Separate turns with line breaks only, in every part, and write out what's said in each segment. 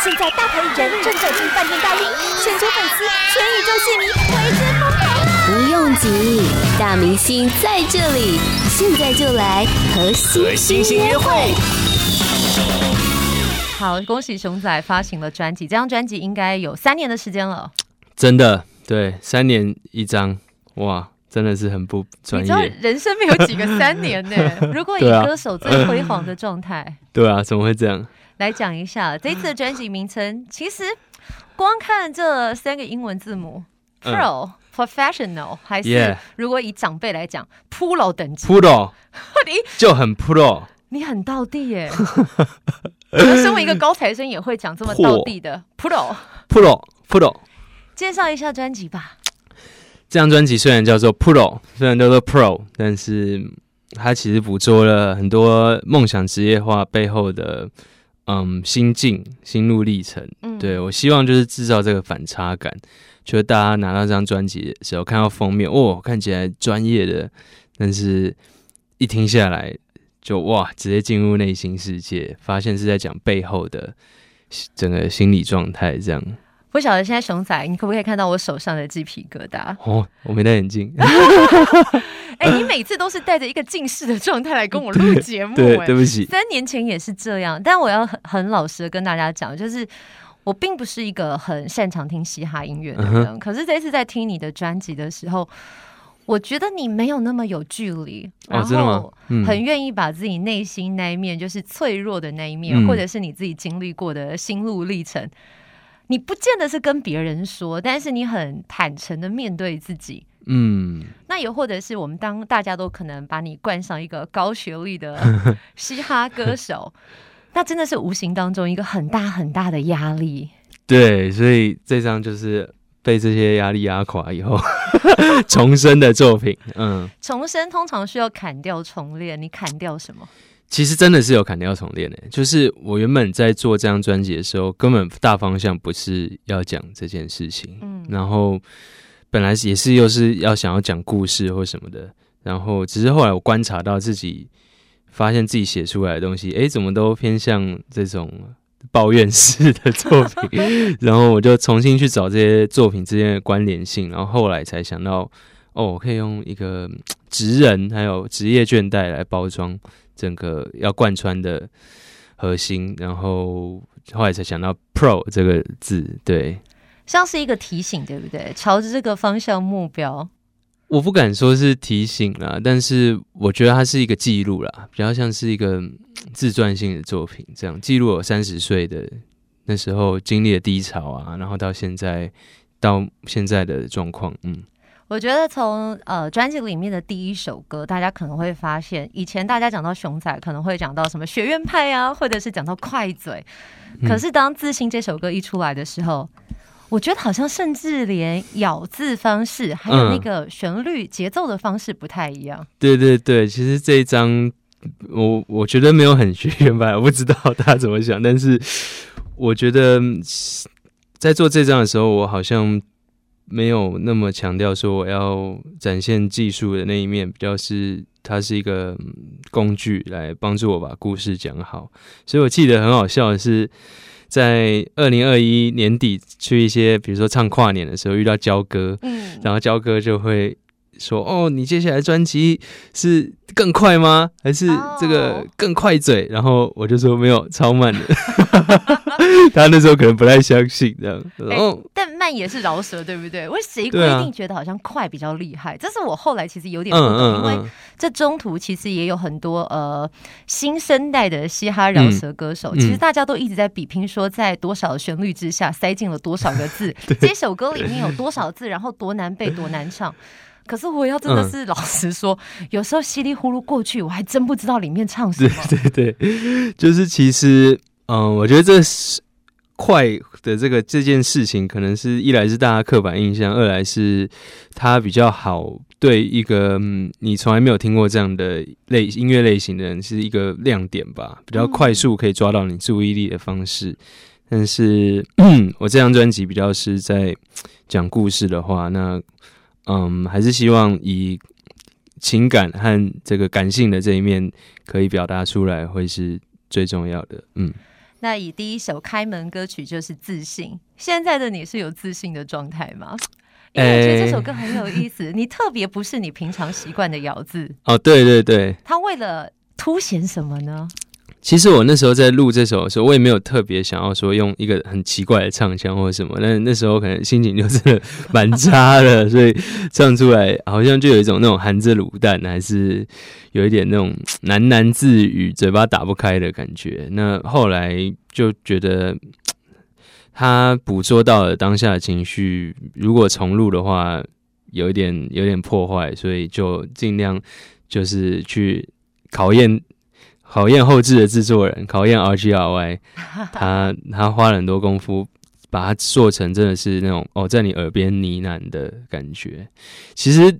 现在大牌艺人正走进饭店大厅，全球粉丝、全宇宙戏迷为之疯狂。不用急，大明星在这里，现在就来和星星约会。
好，恭喜熊仔发行了专辑，这张专辑应该有三年的时间了。
真的，对，三年一张，哇，真的是很不专业。你知道
人生没有几个三年呢？如果以歌手最辉煌的状态，
对啊，怎么会这样？
来讲一下 这次的专辑名称，其实光看这三个英文字母，Pro、嗯、Professional，还是如果以长辈来讲，Pro 等级
，Pro，你就很 Pro，
你很到地耶。我们身为一个高材生，也会讲这么到地的
Pro，Pro，Pro。
介绍一下专辑吧。
这张专辑虽然叫做 Pro，虽然叫做 Pro，但是它其实捕捉了很多梦想职业化背后的嗯心境、心路历程。嗯，对，我希望就是制造这个反差感，就是大家拿到这张专辑的时候，看到封面，哦，看起来专业的，但是一听下来就哇，直接进入内心世界，发现是在讲背后的整个心理状态，这样。
不晓得现在熊仔，你可不可以看到我手上的鸡皮疙瘩？
哦，我没戴眼镜。
哎、欸，你每次都是带着一个近视的状态来跟我录节目。
对，对不起。
三年前也是这样，但我要很很老实的跟大家讲，就是我并不是一个很擅长听嘻哈音乐的人。嗯、可是这次在听你的专辑的时候，我觉得你没有那么有距离，然后很愿意把自己内心那一面，就是脆弱的那一面，嗯、或者是你自己经历过的心路历程。你不见得是跟别人说，但是你很坦诚的面对自己。嗯，那也或者是我们当大家都可能把你冠上一个高学历的 嘻哈歌手，那真的是无形当中一个很大很大的压力。
对，所以这张就是被这些压力压垮以后 重生的作品。嗯，
重生通常需要砍掉重练，你砍掉什么？
其实真的是有砍掉重练的，就是我原本在做这张专辑的时候，根本大方向不是要讲这件事情，嗯，然后本来也是又是要想要讲故事或什么的，然后只是后来我观察到自己，发现自己写出来的东西，诶，怎么都偏向这种抱怨式的作品，然后我就重新去找这些作品之间的关联性，然后后来才想到，哦，我可以用一个职人还有职业倦怠来包装。整个要贯穿的核心，然后后来才想到 “pro” 这个字，对，
像是一个提醒，对不对？朝着这个方向目标，
我不敢说是提醒啦，但是我觉得它是一个记录啦，比较像是一个自传性的作品，这样记录我三十岁的那时候经历的低潮啊，然后到现在到现在的状况，嗯。
我觉得从呃专辑里面的第一首歌，大家可能会发现，以前大家讲到熊仔，可能会讲到什么学院派啊，或者是讲到快嘴。可是当自信这首歌一出来的时候，嗯、我觉得好像甚至连咬字方式，还有那个旋律节奏的方式不太一样。嗯、
对对对，其实这一张我我觉得没有很学院派，我不知道大家怎么想，但是我觉得在做这张的时候，我好像。没有那么强调说我要展现技术的那一面，比较是它是一个工具来帮助我把故事讲好。所以我记得很好笑的是，在二零二一年底去一些比如说唱跨年的时候遇到焦哥，嗯，然后焦哥就会说：“哦，你接下来专辑是更快吗？还是这个更快嘴？”然后我就说：“没有，超慢的。” 他那时候可能不太相信这样，然后、欸、
但慢也是饶舌，对不对？为谁规定觉得好像快比较厉害？啊、这是我后来其实有点不懂，嗯嗯嗯，因为这中途其实也有很多呃新生代的嘻哈饶舌歌手，嗯、其实大家都一直在比拼说，在多少旋律之下塞进了多少个字，这首歌里面有多少字，然后多难背多难唱。可是我要真的是老实说，嗯、有时候稀里糊涂过去，我还真不知道里面唱什么。
对对对，就是其实。嗯，我觉得这是快的这个这件事情，可能是一来是大家刻板印象，二来是它比较好对一个嗯你从来没有听过这样的类音乐类型的人是一个亮点吧，比较快速可以抓到你注意力的方式。但是我这张专辑比较是在讲故事的话，那嗯还是希望以情感和这个感性的这一面可以表达出来，会是最重要的。嗯。
那以第一首开门歌曲就是自信。现在的你是有自信的状态吗？因为我觉得这首歌很有意思，欸、你特别不是你平常习惯的咬字
哦，对对对，
他为了凸显什么呢？
其实我那时候在录这首的时候，我也没有特别想要说用一个很奇怪的唱腔或者什么，但 那时候可能心情就是蛮差的，所以唱出来好像就有一种那种含着卤蛋，还是有一点那种喃喃自语、嘴巴打不开的感觉。那后来就觉得 他捕捉到了当下的情绪，如果重录的话，有一点有点破坏，所以就尽量就是去考验。考验后置的制作人，考验 RGRY，他他花了很多功夫，把它做成真的是那种哦，在你耳边呢喃的感觉。其实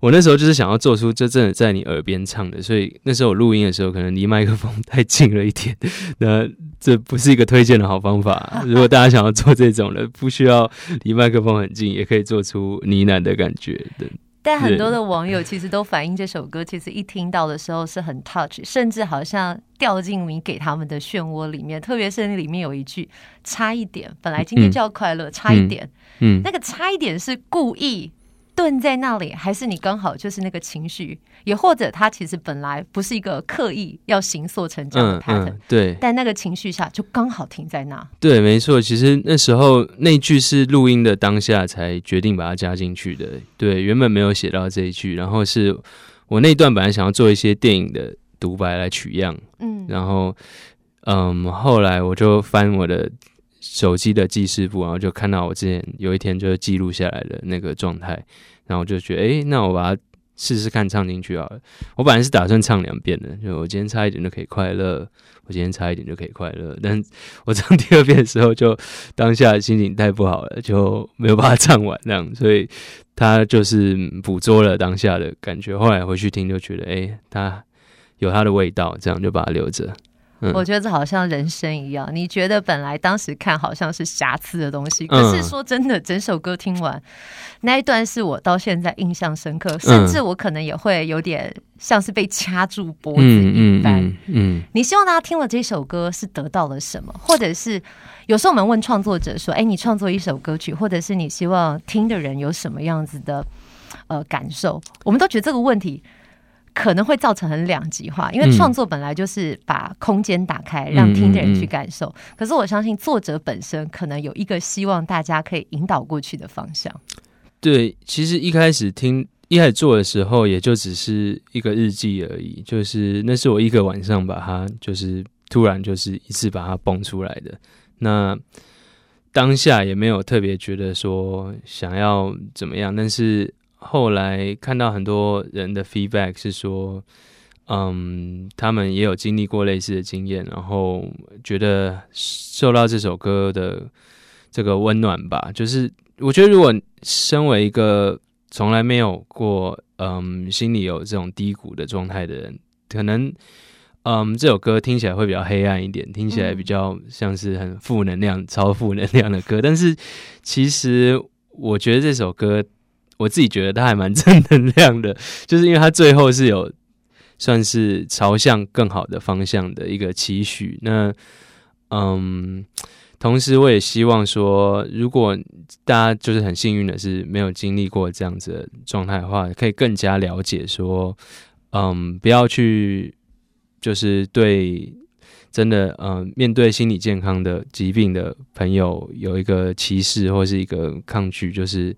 我那时候就是想要做出这真的在你耳边唱的，所以那时候我录音的时候可能离麦克风太近了一点，那这不是一个推荐的好方法。如果大家想要做这种的，不需要离麦克风很近，也可以做出呢喃的感觉的。
但很多的网友其实都反映这首歌，其实一听到的时候是很 touch，甚至好像掉进你给他们的漩涡里面。特别是里面有一句“差一点”，本来今天就要快乐，差一点，嗯，那个差一点是故意。顿在那里，还是你刚好就是那个情绪，也或者他其实本来不是一个刻意要形塑成这样的 pattern，、嗯嗯、
对，
但那个情绪下就刚好停在那。
对，没错，其实那时候那句是录音的当下才决定把它加进去的。对，原本没有写到这一句，然后是我那段本来想要做一些电影的独白来取样，嗯，然后嗯，后来我就翻我的。手机的记事簿，然后就看到我之前有一天就记录下来的那个状态，然后就觉得，哎，那我把它试试看唱进去好了。我本来是打算唱两遍的，就我今天差一点就可以快乐，我今天差一点就可以快乐。但我唱第二遍的时候，就当下心情太不好了，就没有把它唱完，这样，所以他就是捕捉了当下的感觉。后来回去听，就觉得，哎，他有他的味道，这样就把它留着。
我觉得这好像人生一样，你觉得本来当时看好像是瑕疵的东西，可是说真的，整首歌听完那一段是我到现在印象深刻，甚至我可能也会有点像是被掐住脖子一般。嗯，嗯，你希望大家听了这首歌是得到了什么？或者是有时候我们问创作者说：“哎，你创作一首歌曲，或者是你希望听的人有什么样子的呃感受？”我们都觉得这个问题。可能会造成很两极化，因为创作本来就是把空间打开，让听的人去感受。可是我相信作者本身可能有一个希望大家可以引导过去的方向。
对，其实一开始听一开始做的时候，也就只是一个日记而已，就是那是我一个晚上把它，就是突然就是一次把它蹦出来的。那当下也没有特别觉得说想要怎么样，但是。后来看到很多人的 feedback 是说，嗯，他们也有经历过类似的经验，然后觉得受到这首歌的这个温暖吧。就是我觉得，如果身为一个从来没有过，嗯，心里有这种低谷的状态的人，可能，嗯，这首歌听起来会比较黑暗一点，听起来比较像是很负能量、超负能量的歌。但是，其实我觉得这首歌。我自己觉得他还蛮 正能量的，就是因为他最后是有算是朝向更好的方向的一个期许。那嗯，同时我也希望说，如果大家就是很幸运的是没有经历过这样子的状态的话，可以更加了解说，嗯，不要去就是对真的嗯面对心理健康的疾病的朋友有一个歧视或是一个抗拒，就是。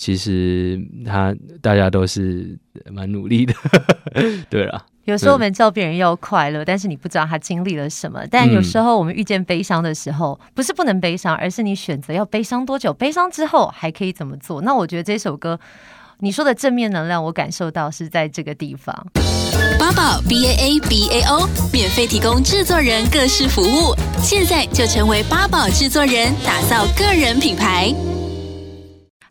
其实他大家都是蛮努力的，对啊。
有时候我们叫别人要快乐，但是你不知道他经历了什么。但有时候我们遇见悲伤的时候，不是不能悲伤，而是你选择要悲伤多久，悲伤之后还可以怎么做。那我觉得这首歌你说的正面能量，我感受到是在这个地方。八宝 B A A B A O 免费提供制作人各式服务，现在就成为八宝制作人，打造个人品牌。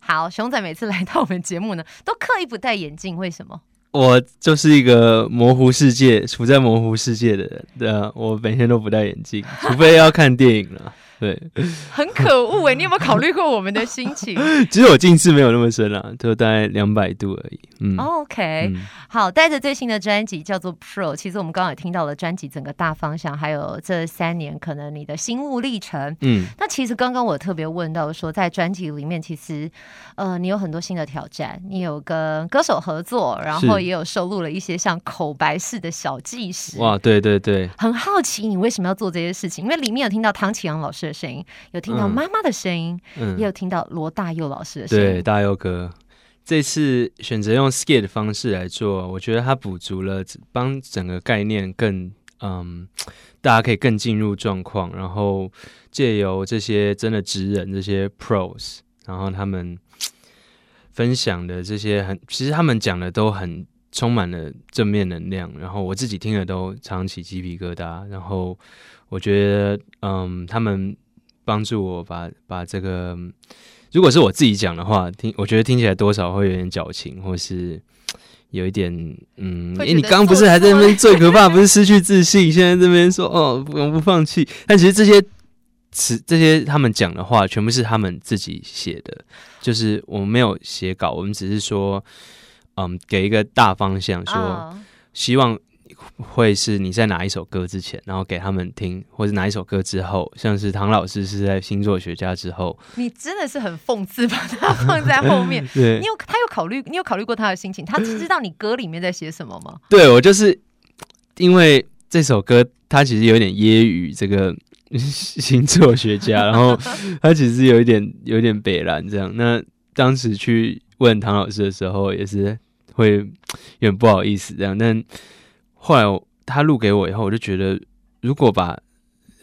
好，熊仔每次来到我们节目呢，都刻意不戴眼镜，为什么？
我就是一个模糊世界，处在模糊世界的人。对啊，我每天都不戴眼镜，除非要看电影了。对，
很可恶哎！你有没有考虑过我们的心情？
其实我近视没有那么深啦，就大概两百度而已。嗯
，OK，嗯好，带着最新的专辑叫做 Pro。其实我们刚刚也听到了专辑整个大方向，还有这三年可能你的心路历程。嗯，那其实刚刚我特别问到说，在专辑里面，其实呃，你有很多新的挑战，你有跟歌手合作，然后也有收录了一些像口白式的小纪实。
哇，对对对，
很好奇你为什么要做这些事情？因为里面有听到唐启阳老师的声音，有听到妈妈的声音，嗯，也有听到罗大佑老师的声音。
对，大佑哥，这次选择用 skit 的方式来做，我觉得他补足了，帮整个概念更嗯，大家可以更进入状况，然后借由这些真的职人，这些 pros，然后他们分享的这些很，其实他们讲的都很充满了正面能量，然后我自己听了都常起鸡皮疙瘩，然后。我觉得，嗯，他们帮助我把把这个，如果是我自己讲的话，听我觉得听起来多少会有点矫情，或是有一点，嗯，哎、欸，你刚刚不是还在那边最可怕，不是失去自信，现在这边说哦，不不放弃，但其实这些词，这些他们讲的话，全部是他们自己写的，就是我们没有写稿，我们只是说，嗯，给一个大方向，说希望。会是你在哪一首歌之前，然后给他们听，或者哪一首歌之后，像是唐老师是在星座学家之后，
你真的是很讽刺，把它放在后面。
对，
你有他有考虑，你有考虑过他的心情？他知道你歌里面在写什么吗？
对，我就是因为这首歌，他其实有点揶揄这个星座学家，然后他其实有一点有一点北烂这样。那当时去问唐老师的时候，也是会有点不好意思这样，但。后来他录给我以后，我就觉得，如果把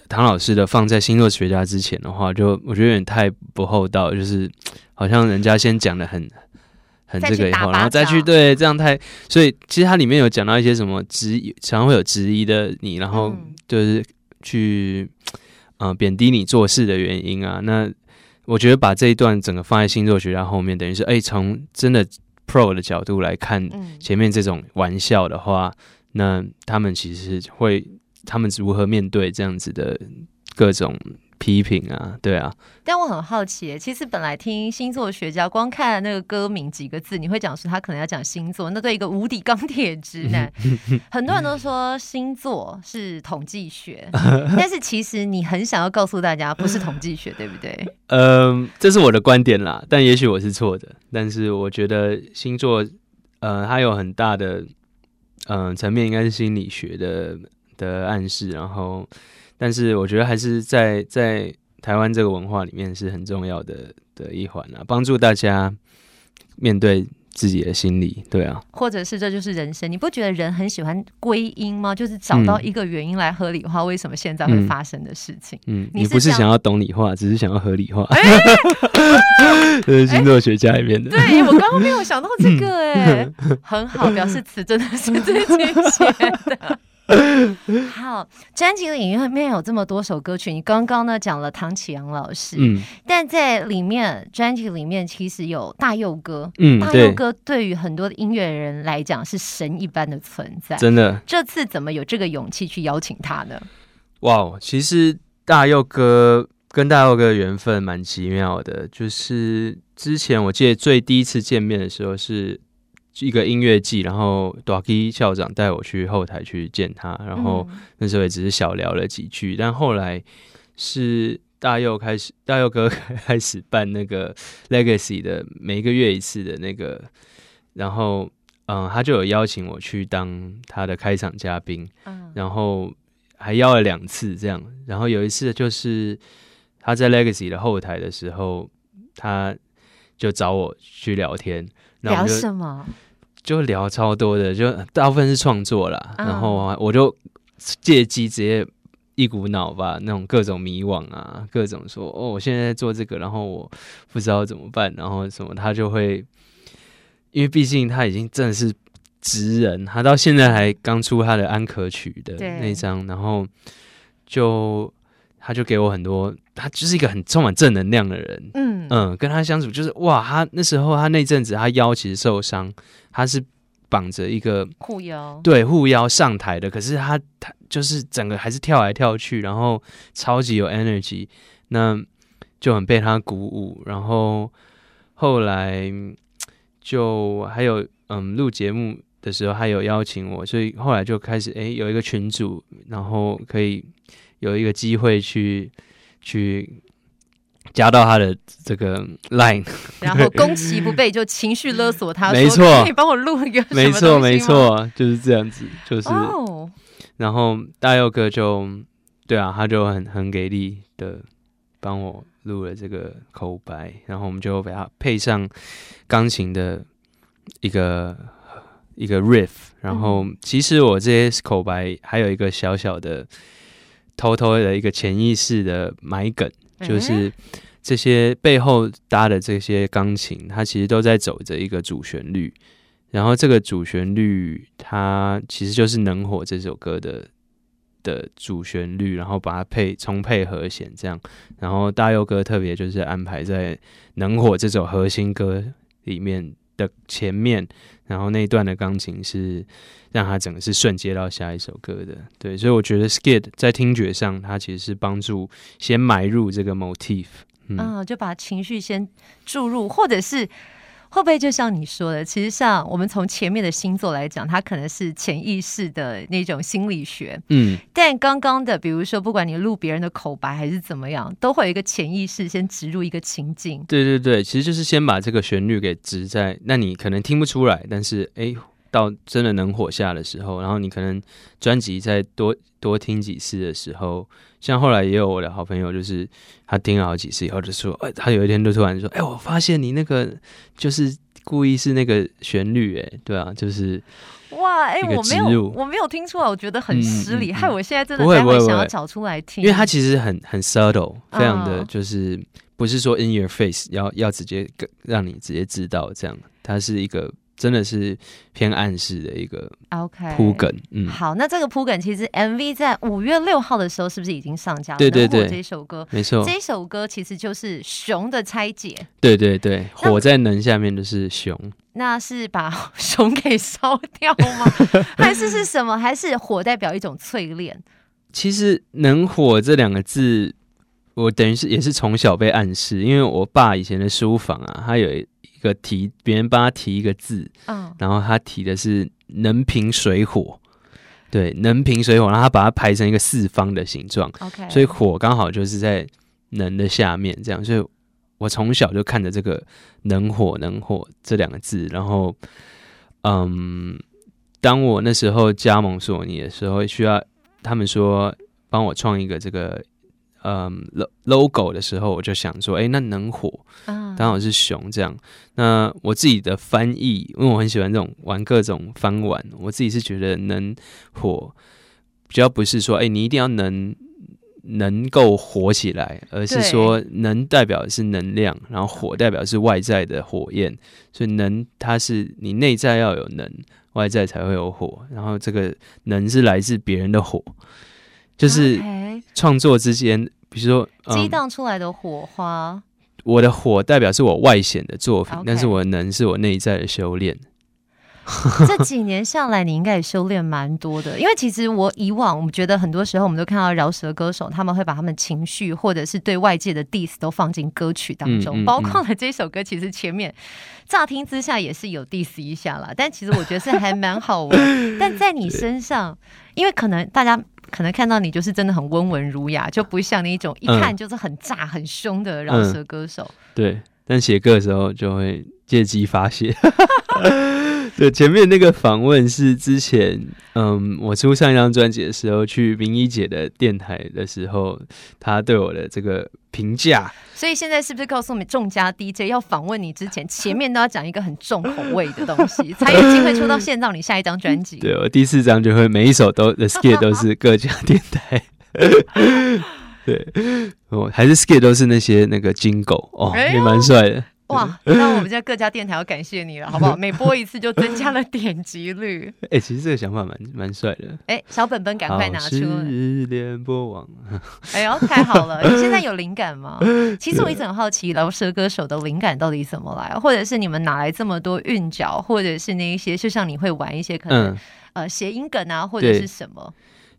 唐老师的放在星座学家之前的话，就我觉得有点太不厚道，就是好像人家先讲的很很这个以后，然后再去对这样太，所以其实它里面有讲到一些什么质疑，常常会有质疑的你，然后就是去嗯贬低你做事的原因啊。那我觉得把这一段整个放在星座学家后面，等于是哎，从真的 pro 的角度来看前面这种玩笑的话。那他们其实会，他们如何面对这样子的各种批评啊？对啊。
但我很好奇，其实本来听星座学家，光看那个歌名几个字，你会讲说他可能要讲星座。那对一个无底钢铁直男，很多人都说星座是统计学，但是其实你很想要告诉大家，不是统计学，对不对？
嗯，这是我的观点啦，但也许我是错的。但是我觉得星座，呃，它有很大的。嗯，层面应该是心理学的的暗示，然后，但是我觉得还是在在台湾这个文化里面是很重要的的一环啊，帮助大家面对。自己的心理，对啊，
或者是这就是人生，你不觉得人很喜欢归因吗？就是找到一个原因来合理化为什么现在会发生的事情。
嗯，你，你不是想要懂理化，只是想要合理化。这 欸、是星座学家里面的。
欸、对我刚刚没有想到这个、欸，哎、嗯，很好，表示词真的是自己写的。好，专辑里面有这么多首歌曲，你刚刚呢讲了唐启阳老师，嗯，但在里面专辑里面其实有大佑哥，嗯，大佑哥对于很多的音乐人来讲是神一般的存在，
真的。
这次怎么有这个勇气去邀请他呢？
哇，其实大佑哥跟大佑哥的缘分蛮奇妙的，就是之前我记得最第一次见面的时候是。一个音乐季，然后 d a k i 校长带我去后台去见他，然后那时候也只是小聊了几句，嗯、但后来是大佑开始，大佑哥开始办那个 Legacy 的每一个月一次的那个，然后嗯，他就有邀请我去当他的开场嘉宾，嗯、然后还邀了两次这样，然后有一次就是他在 Legacy 的后台的时候，他就找我去聊天，
聊什么？
就聊超多的，就大部分是创作啦，嗯、然后我就借机直接一股脑吧，那种各种迷惘啊，各种说哦，我现在在做这个，然后我不知道怎么办，然后什么，他就会，因为毕竟他已经真的是职人，他到现在还刚出他的安可曲的那张，然后就。他就给我很多，他就是一个很充满正能量的人。嗯嗯，跟他相处就是哇，他那时候他那阵子他腰其实受伤，他是绑着一个
护腰，
对，护腰上台的。可是他他就是整个还是跳来跳去，然后超级有 energy。那就很被他鼓舞，然后后来就还有嗯录节目的时候，还有邀请我，所以后来就开始哎有一个群组，然后可以有一个机会去去。加到他的这个 line，
然后攻其不备，就情绪勒索他，
没错，
可以帮我录一个，
没错没错，就是这样子，就是，oh. 然后大佑哥就对啊，他就很很给力的帮我录了这个口白，然后我们就给他配上钢琴的一个一个 riff，然后其实我这些口白还有一个小小的偷偷的一个潜意识的埋梗。就是这些背后搭的这些钢琴，它其实都在走着一个主旋律，然后这个主旋律它其实就是《能火》这首歌的的主旋律，然后把它配重配和弦这样，然后大佑哥特别就是安排在《能火》这首核心歌里面的前面，然后那一段的钢琴是。让他整个是瞬接到下一首歌的，对，所以我觉得 Skid 在听觉上，它其实是帮助先埋入这个 motif，嗯，
就把情绪先注入，或者是会不会就像你说的，其实像我们从前面的星座来讲，它可能是潜意识的那种心理学，
嗯，
但刚刚的，比如说不管你录别人的口白还是怎么样，都会有一个潜意识先植入一个情境，
对对对，其实就是先把这个旋律给植在，那你可能听不出来，但是哎。到真的能火下的时候，然后你可能专辑再多多听几次的时候，像后来也有我的好朋友，就是他听了好几次以后就说，哎，他有一天就突然说，哎，我发现你那个就是故意是那个旋律，哎，对啊，就是
哇，哎，我没有我没有听出来，我觉得很失礼，害我现在真的待会想要找出来听，
因为他其实很很 subtle，非常的就是不是说 in your face，要要直接让你直接知道这样，它是一个。真的是偏暗示的一个 OK 铺梗，嗯，
好，那这个铺梗其实 MV 在五月六号的时候是不是已经上架了？
对对对，
这首歌
没错，
这首歌其实就是熊的拆解。
对对对，火在能下面的是熊，
那是把 熊给烧掉吗？还是是什么？还是火代表一种淬炼？
其实“能火”这两个字，我等于是也是从小被暗示，因为我爸以前的书房啊，他有。一个题，别人帮他提一个字，嗯，然后他提的是“能平水火”，对，“能平水火”，然后他把它排成一个四方的形状
，OK，
所以火刚好就是在“能”的下面，这样，所以我从小就看着这个“能火能火”这两个字，然后，嗯，当我那时候加盟索尼的时候，需要他们说帮我创一个这个。嗯，logo 的时候我就想说，哎、欸，那能火，刚好是熊这样。那我自己的翻译，因为我很喜欢这种玩各种翻玩，我自己是觉得能火比较不是说，哎、欸，你一定要能能够火起来，而是说能代表的是能量，然后火代表的是外在的火焰，所以能它是你内在要有能，外在才会有火，然后这个能是来自别人的火，就是创作之间。比如说，
激荡出来的火花，嗯，
我的火代表是我外显的作品但是我的能是我内在的修炼。
这几年下来，你应该也修炼蛮多的。因为其实我以往，我们觉得很多时候，我们都看到饶舌歌手，他们会把他们情绪或者是对外界的 diss 都放进歌曲当中，嗯嗯嗯、包括了这首歌。其实前面乍听之下也是有 diss 一下啦，但其实我觉得是还蛮好玩。但在你身上，因为可能大家。可能看到你就是真的很温文儒雅，就不像那一种一看就是很炸、很凶的饶舌歌手。
嗯、对，但写歌的时候就会借机发泄。对，前面那个访问是之前，嗯，我出上一张专辑的时候，去明一姐的电台的时候，她对我的这个评价。
所以现在是不是告诉我们，众家 DJ 要访问你之前，前面都要讲一个很重口味的东西，才有机会出到线上你下一张专辑？
对，我第四张就会每一首都的 skit 都是各家电台。对，哦，还是 skit 都是那些那个金狗哦，也蛮帅的。
哇，那我们家各家电台要感谢你了，好不好？每播一次就增加了点击率。
哎、欸，其实这个想法蛮蛮帅的。
哎、欸，小本本赶快拿出。
联播网。
哎呦，太好了！你现在有灵感吗？其实我一直很好奇，饶舌歌手的灵感到底怎么来，或者是你们哪来这么多韵脚，或者是那一些，就像你会玩一些可能、嗯、呃谐音梗啊，或者是什么？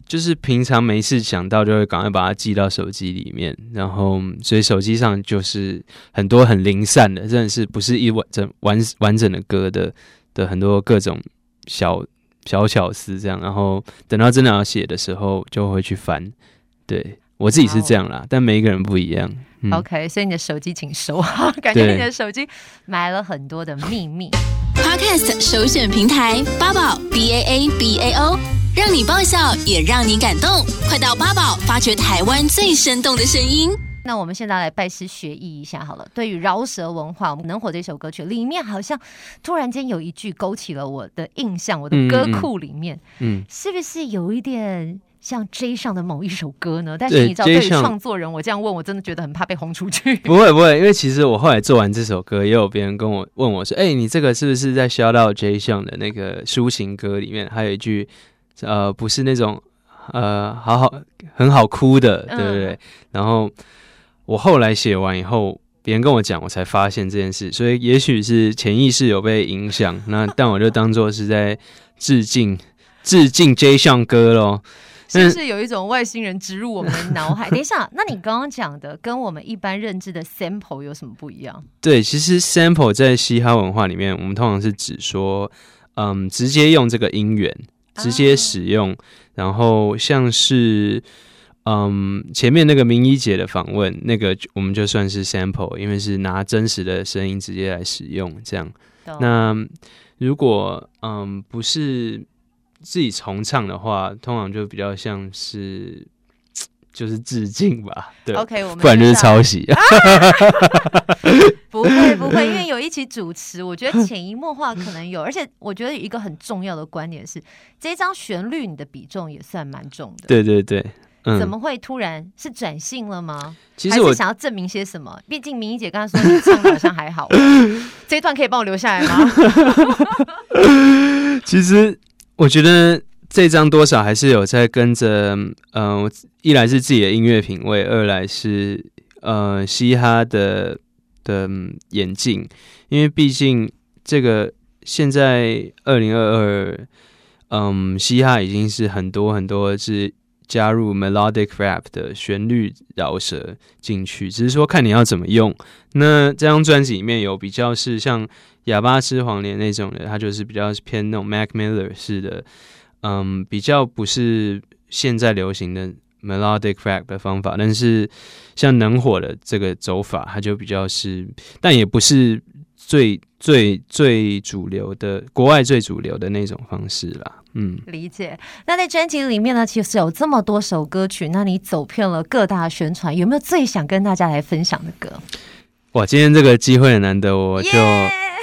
就是平常没事想到就会赶快把它记到手机里面，然后所以手机上就是很多很零散的，真的是不是一完整完完整的歌的的很多各种小小巧思这样，然后等到真的要写的时候就会去翻。对我自己是这样啦，但每一个人不一样。嗯、
OK，所以你的手机请收好，感觉你的手机埋了很多的秘密。
Podcast 首选平台八宝 B A A B A O，让你爆笑也让你感动，快到八宝发掘台湾最生动的声音。
那我们现在来拜师学艺一下好了。对于饶舌文化，《能火》这首歌曲里面，好像突然间有一句勾起了我的印象，我的歌库里面，嗯，嗯，是不是有一点？像 J 上的某一首歌呢？但是你知道，对于创作人，我这样问我真的觉得很怕被轰出去。
不会不会，因为其实我后来做完这首歌，也有别人跟我问我说：“哎、欸，你这个是不是在 shout out J 上的那个抒情歌里面还有一句呃，不是那种呃，好好很好哭的，对不对？”嗯、然后我后来写完以后，别人跟我讲，我才发现这件事。所以也许是潜意识有被影响，那但我就当做是在致敬致敬 J 上歌喽。
是不是有一种外星人植入我们的脑海？等一下，那你刚刚讲的跟我们一般认知的 sample 有什么不一样？
对，其实 sample 在嘻哈文化里面，我们通常是指说，嗯，直接用这个音源，直接使用，啊、然后像是，嗯，前面那个明一姐的访问，那个我们就算是 sample，因为是拿真实的声音直接来使用，这样。懂那如果嗯不是。自己重唱的话，通常就比较像是就是致敬吧，对
，OK，我们
不然就是抄袭。
不会不会，因为有一起主持，我觉得 潜移默化可能有，而且我觉得有一个很重要的观点是，这张旋律你的比重也算蛮重的。
对对对，
嗯、怎么会突然是转性了吗？其实我想要证明些什么？毕竟明一姐刚才说你唱的好像还好，这一段可以帮我留下来吗？
其实。我觉得这张多少还是有在跟着，嗯、一来是自己的音乐品味，二来是呃嘻哈的的演进，因为毕竟这个现在二零二二，嗯，嘻哈已经是很多很多是加入 melodic rap 的旋律饶舌进去，只是说看你要怎么用。那这张专辑里面有比较是像。哑巴吃黄连那种的，它就是比较偏那种 Mac Miller 式的，嗯，比较不是现在流行的 melodic rap 的方法，但是像能火的这个走法，它就比较是，但也不是最最最主流的国外最主流的那种方式啦。嗯，
理解。那在专辑里面呢，其实有这么多首歌曲，那你走遍了各大宣传，有没有最想跟大家来分享的歌？
哇，今天这个机会很难得，我就。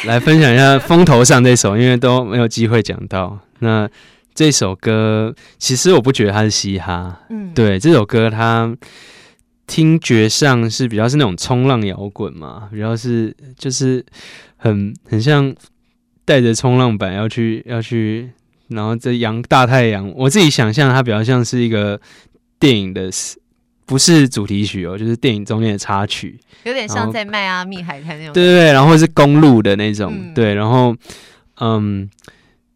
来分享一下《风头上》这首，因为都没有机会讲到。那这首歌其实我不觉得它是嘻哈，嗯，对，这首歌它听觉上是比较是那种冲浪摇滚嘛，比较是就是很很像带着冲浪板要去要去，然后这阳大太阳，我自己想象它比较像是一个电影的。不是主题曲哦，就是电影中间的插曲，
有点像在迈阿密海滩那种。
对对对，然后是公路的那种，嗯、对，然后嗯，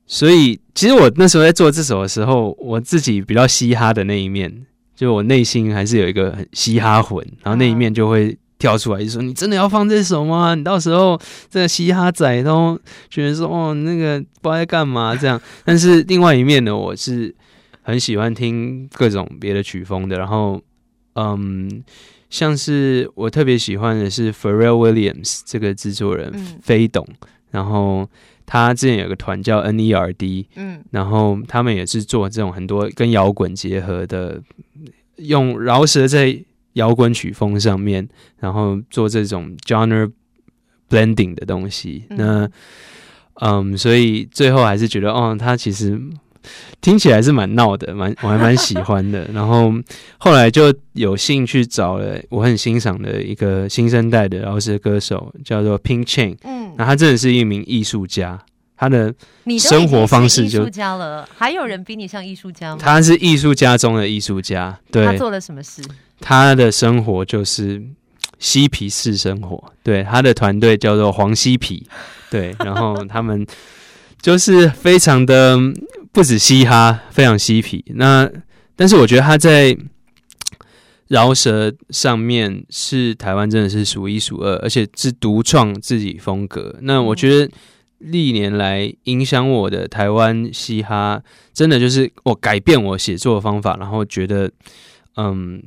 所以其实我那时候在做这首的时候，我自己比较嘻哈的那一面，就我内心还是有一个很嘻哈魂，然后那一面就会跳出来，就说：“嗯、你真的要放这首吗？你到时候这个嘻哈仔都觉得说哦，那个不知道在干嘛这样。”但是另外一面呢，我是很喜欢听各种别的曲风的，然后。嗯，像是我特别喜欢的是 Pharrell Williams 这个制作人，飞董，嗯、然后他之前有个团叫 NERD，嗯，然后他们也是做这种很多跟摇滚结合的，用饶舌在摇滚曲风上面，然后做这种 genre blending 的东西。嗯那嗯，所以最后还是觉得，哦，他其实。听起来是蛮闹的，蛮我还蛮喜欢的。然后后来就有兴趣找了我很欣赏的一个新生代的饶舌歌手，叫做 Pink Chain。嗯，那他真的是一名艺术家，他的生活方式就艺术
家了。还有人比你像艺术家吗？
他是艺术家中的艺术家。对，
他做了什么事？
他的生活就是嬉皮士生活。对，他的团队叫做黄嬉皮。对，然后 他们就是非常的。不止嘻哈，非常嬉皮。那但是我觉得他在饶舌上面是台湾真的是数一数二，而且是独创自己风格。那我觉得历年来影响我的台湾嘻哈，真的就是我改变我写作的方法，然后觉得嗯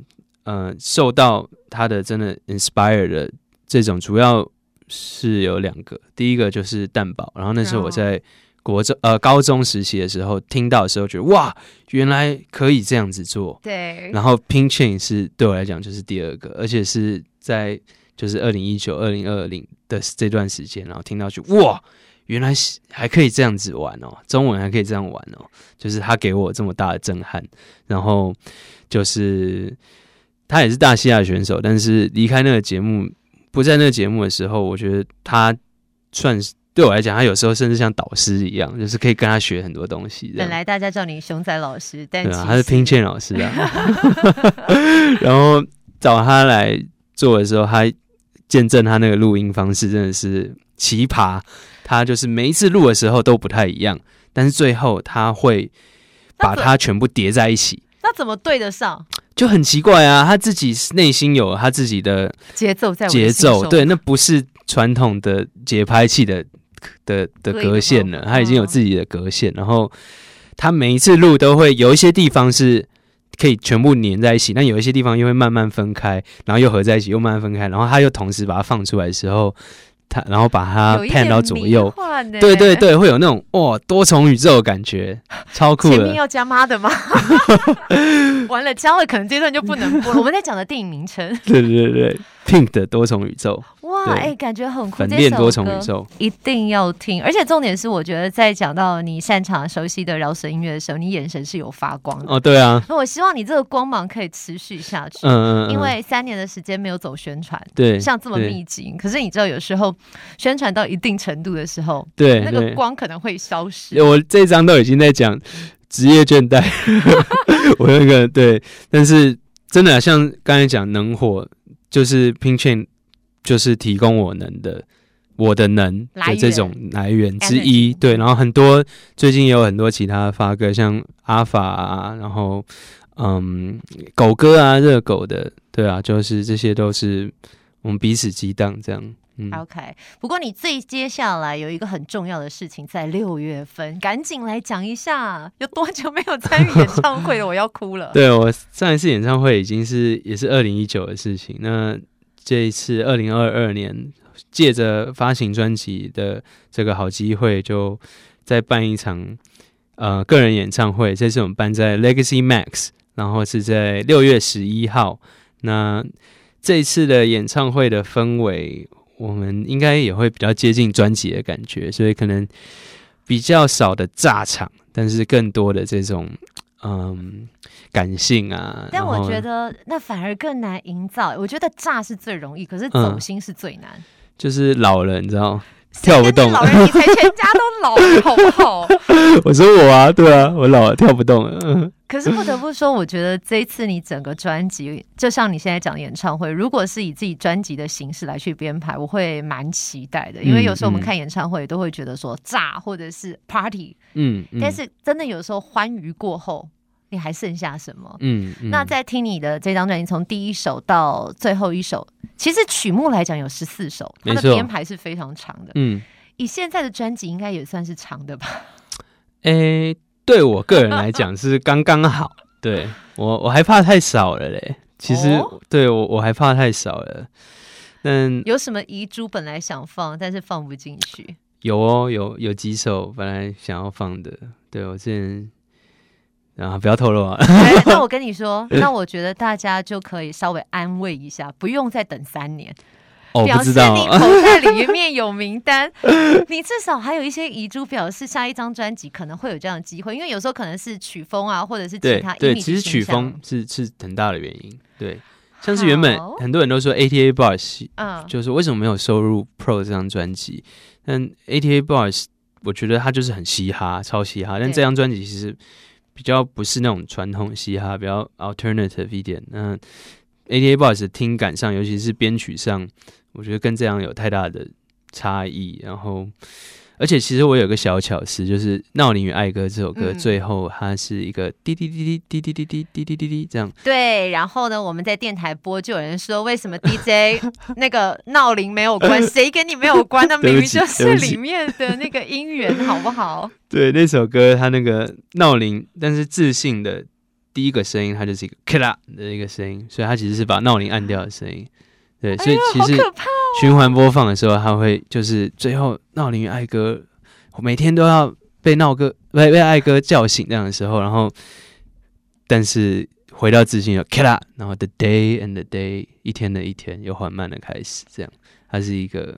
嗯、呃、受到他的真的 inspire 的这种，主要是有两个，第一个就是蛋堡，然后那时候我在。国中呃高中时期的时候听到的时候觉得哇，原来可以这样子做。
对。然
后 Pink Chain 是对我来讲就是第二个，而且是在就是二零一九二零二零的这段时间，然后听到就哇，原来还可以这样子玩哦，中文还可以这样玩哦，就是他给我这么大的震撼。然后就是他也是大西亚选手，但是离开那个节目，不在那个节目的时候，我觉得他算是。对我来讲，他有时候甚至像导师一样，就是可以跟他学很多东西。
本来大家叫你熊仔老师，但
对啊，他是 Pink Chain 老师啊。然后找他来做的时候，他见证他那个录音方式真的是奇葩。他就是每一次录的时候都不太一样，但是最后他会把它全部叠在一起。
那怎么对得上？
就很奇怪啊！他自己内心有他自己的节奏，在节奏对，那不是传统的节拍器的。的的格线了，他已经有自己的格线，然后他每一次录都会有一些地方是可以全部粘在一起，但有一些地方又会慢慢分开，然后又合在一起，又慢慢分开，然后他又同时把它放出来的时候，他然后把它 pan 到左右，对对对，会有那种哇多重宇宙的感觉，超酷的。
前面要加妈的吗？完了，加了可能这段就不能播了。我们在讲的电影名称，
对对对，Pink 的多重宇宙。
哇，哎、欸，感觉很酷。
粉恋多重宇宙
一定要听，而且重点是，我觉得在讲到你擅长、熟悉的饶舌音乐的时候，你眼神是有发光的。
哦，对啊。
那我希望你这个光芒可以持续下去。
嗯嗯，嗯。
因为三年的时间没有走宣传，
对，
像这么密集。可是你知道，有时候宣传到一定程度的时候，
对，
那个光可能会消失。
我这张都已经在讲职业倦怠，我那个对，但是真的、啊、像刚才讲能火，就是 Pink Chain。就是提供我能的，我的能的这种来源之一，对。然后很多最近也有很多其他发哥，像阿法啊，然后嗯，狗哥啊，热狗的，对啊，就是这些都是我们彼此激荡这样。嗯
，OK。不过你最接下来有一个很重要的事情，在六月份，赶紧来讲一下，有多久没有参与演唱会了？我要哭了。
对，我上一次演唱会已经是也是二零一九的事情，那。这一次，二零二二年，借着发行专辑的这个好机会，就再办一场呃个人演唱会。这次我们办在 Legacy Max，然后是在六月十一号。那这一次的演唱会的氛围，我们应该也会比较接近专辑的感觉，所以可能比较少的炸场，但是更多的这种。嗯，感性啊，
但我觉得那反而更难营造。我觉得炸是最容易，可是走心是最难。嗯、
就是老了，你知道，跳不动。
老人，你才全家都老了，好不好？
我说我啊，对啊，我老了，跳不动了。嗯、
可是不得不说，我觉得这一次你整个专辑，就像你现在讲的演唱会，如果是以自己专辑的形式来去编排，我会蛮期待的。因为有时候我们看演唱会都会觉得说炸或者是 party，嗯，嗯，但是真的有时候欢愉过后。你还剩下什么？嗯，嗯，那在听你的这张专辑，从第一首到最后一首，其实曲目来讲有十四首，它的编排是非常长的。嗯，以现在的专辑应该也算是长的吧？
诶、欸，对我个人来讲是刚刚好。对我，我还怕太少了嘞。其实，哦、对我我还怕太少了。嗯
有什么遗珠本来想放，但是放不进去？
有哦，有有几首本来想要放的。对我之前。啊，不要透露啊！
那我跟你说，那我觉得大家就可以稍微安慰一下，不用再等三年。
哦，
表示你口袋里面 有名单，你至少还有一些遗嘱，表示下一张专辑可能会有这样的机会。因为有时候可能是曲风啊，或者是其他。
对，对，其实曲风是是很大的原因。对，像是原本很多人都说 ATA 嗯，就是为什么没有收入 Pro 这张专辑？但 ATA Boys，我觉得它就是很嘻哈，超嘻哈。但这张专辑其实。比较不是那种传统嘻哈，比较 alternative 一点。那 ATA Boys 听感上，尤其是编曲上，我觉得跟这样有太大的差异。然后，而且其实我有个小巧思，就是《闹铃与爱歌》这首歌最后它是一个滴滴滴滴滴滴滴滴滴滴滴滴这样。
对，然后呢，我们在电台播，就有人说为什么 DJ 那个闹铃没有关？谁跟你没有关？那明明就是里面的那个音源，好不好？
对，那首歌它那个闹铃，但是自信的第一个声音，它就是一个咔啦的一个声音，所以它其实是把闹铃按掉的声音。对，所以其实循环播放的时候，它会就是最后闹铃与爱歌，每天都要被闹歌被被爱歌叫醒这样的时候，然后但是回到自信又咔啦，然后 the day and the day 一天的一天又缓慢的开始，这样它是一个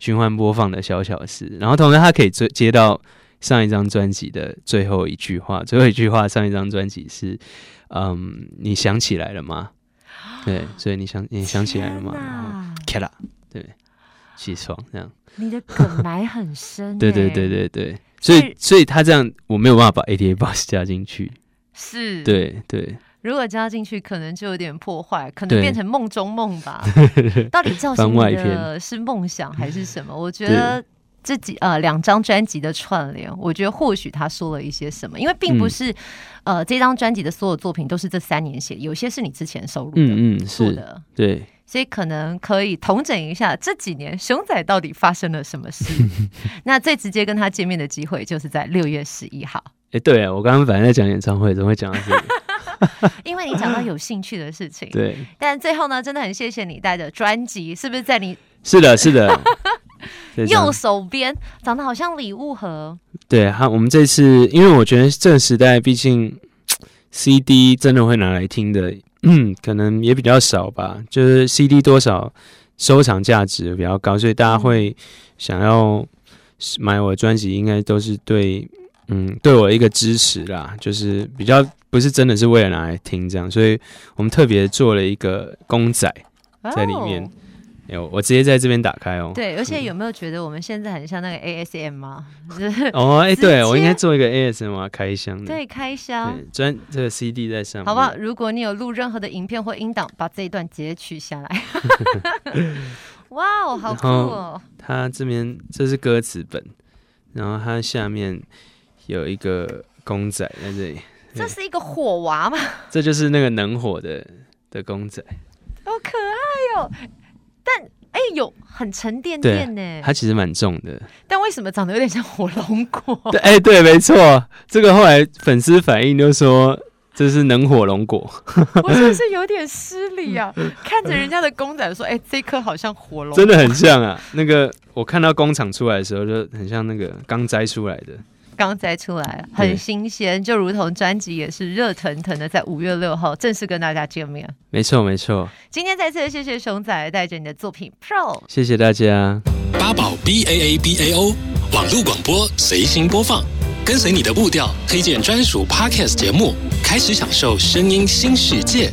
循环播放的小小事，然后同时它可以接接到上一张专辑的最后一句话，最后一句话上一张专辑是嗯，你想起来了吗？对，所以你想你想起来了吗？咔啦，对，起床这样。
你的梗埋很深。
对对对对对，所以所以他这样我没有办法把 ATA Box 加进去。
是。
对对。
如果加进去，可能就有点破坏，可能变成梦中梦吧。到底叫什么的是梦想还是什么？我觉得。这几呃两张专辑的串联，我觉得或许他说了一些什么，因为并不是、嗯、呃这张专辑的所有作品都是这三年写，有些是你之前收录的，
嗯嗯，是的，对，
所以可能可以统整一下这几年熊仔到底发生了什么事。那最直接跟他见面的机会就是在六月十一号。
哎、欸，对啊，我刚刚本来在讲演唱会，怎么会讲到这里？
因为你讲到有兴趣的事情，
对，
但最后呢，真的很谢谢你带着专辑，是不是在你？
是的，是的。
右手边长得好像礼物盒。
对，哈，我们这次因为我觉得这个时代，毕竟 CD 真的会拿来听的，嗯，可能也比较少吧。就是 CD 多少收藏价值比较高，所以大家会想要买我的专辑，应该都是对，嗯，对我的一个支持啦。就是比较不是真的是为了拿来听这样，所以我们特别做了一个公仔在里面。Oh. 有，我直接在这边打开哦。
对，而且有没有觉得我们现在很像那个 ASM 吗？
哦，哎，对我应该做一个 ASM 开箱的。
对，开箱。
专这个 CD 在上面。
好不好？如果你有录任何的影片或音档，把这一段截取下来。哇哦，好酷哦！
它这边这是歌词本，然后它下面有一个公仔在这里。
这是一个火娃吗？
这就是那个能火的的公仔。
好可爱哦！但哎、欸，有很沉甸甸呢，
它其实蛮重的。
但为什么长得有点像火龙果？
对，哎、欸，对，没错，这个后来粉丝反应就说这是能火龙果。
我是不是有点失礼啊？看着人家的公仔说，哎、欸，这颗好像火龙果，
真的很像啊。那个我看到工厂出来的时候，就很像那个刚摘出来的。
刚摘出来，很新鲜，就如同专辑也是热腾腾的，在五月六号正式跟大家见面。
没错，没错。
今天再次谢谢熊仔带着你的作品 Pro，
谢谢大家。
八宝 B A A B A O 网络广播随心播放，跟随你的步调，推荐专属 Podcast 节目，开始享受声音新世界。